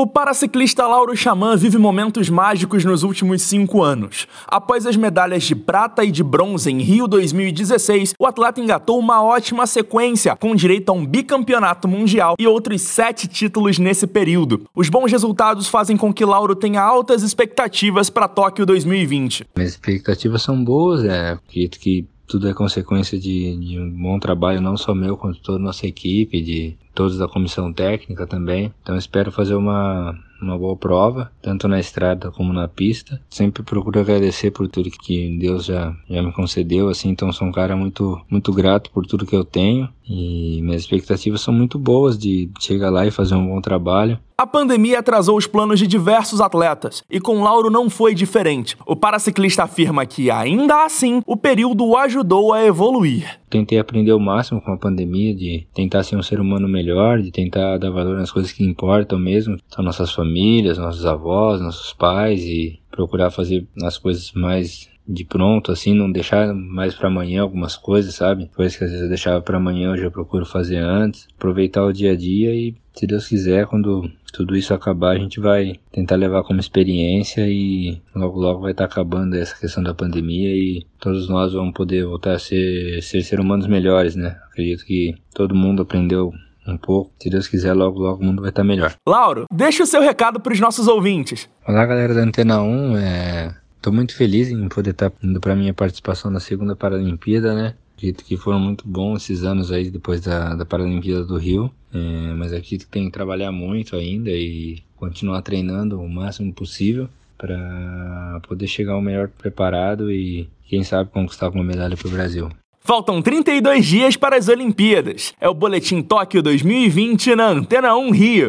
O paraciclista Lauro Xamã vive momentos mágicos nos últimos cinco anos. Após as medalhas de prata e de bronze em Rio 2016, o atleta engatou uma ótima sequência, com direito a um bicampeonato mundial e outros sete títulos nesse período. Os bons resultados fazem com que Lauro tenha altas expectativas para Tóquio 2020. Minhas expectativas são boas, é, acredito que tudo é consequência de, de, um bom trabalho, não só meu, quanto toda a nossa equipe, de todos da comissão técnica também. Então espero fazer uma, uma boa prova, tanto na estrada como na pista. Sempre procuro agradecer por tudo que Deus já, já me concedeu, assim, então sou um cara muito, muito grato por tudo que eu tenho e minhas expectativas são muito boas de chegar lá e fazer um bom trabalho. A pandemia atrasou os planos de diversos atletas, e com Lauro não foi diferente. O paraciclista afirma que, ainda assim, o período o ajudou a evoluir. Tentei aprender o máximo com a pandemia, de tentar ser um ser humano melhor, de tentar dar valor nas coisas que importam mesmo. São nossas famílias, nossos avós, nossos pais, e procurar fazer as coisas mais de pronto, assim, não deixar mais para amanhã algumas coisas, sabe? Coisas que às vezes eu deixava para amanhã, hoje eu procuro fazer antes. Aproveitar o dia a dia e, se Deus quiser, quando tudo isso acabar, a gente vai tentar levar como experiência e logo logo vai estar tá acabando essa questão da pandemia e todos nós vamos poder voltar a ser, ser ser humanos melhores, né? Acredito que todo mundo aprendeu um pouco. Se Deus quiser, logo, logo o mundo vai estar tá melhor. Lauro, deixa o seu recado para os nossos ouvintes. Olá, galera da Antena 1. É... Tô muito feliz em poder estar tá indo para minha participação na segunda Paralimpíada, né? Acredito que foram muito bons esses anos aí depois da, da Paralimpíada do Rio, é, mas acredito que tem que trabalhar muito ainda e continuar treinando o máximo possível para poder chegar o melhor preparado e quem sabe conquistar alguma medalha para o Brasil. Faltam 32 dias para as Olimpíadas. É o Boletim Tóquio 2020 na Antena 1 Rio.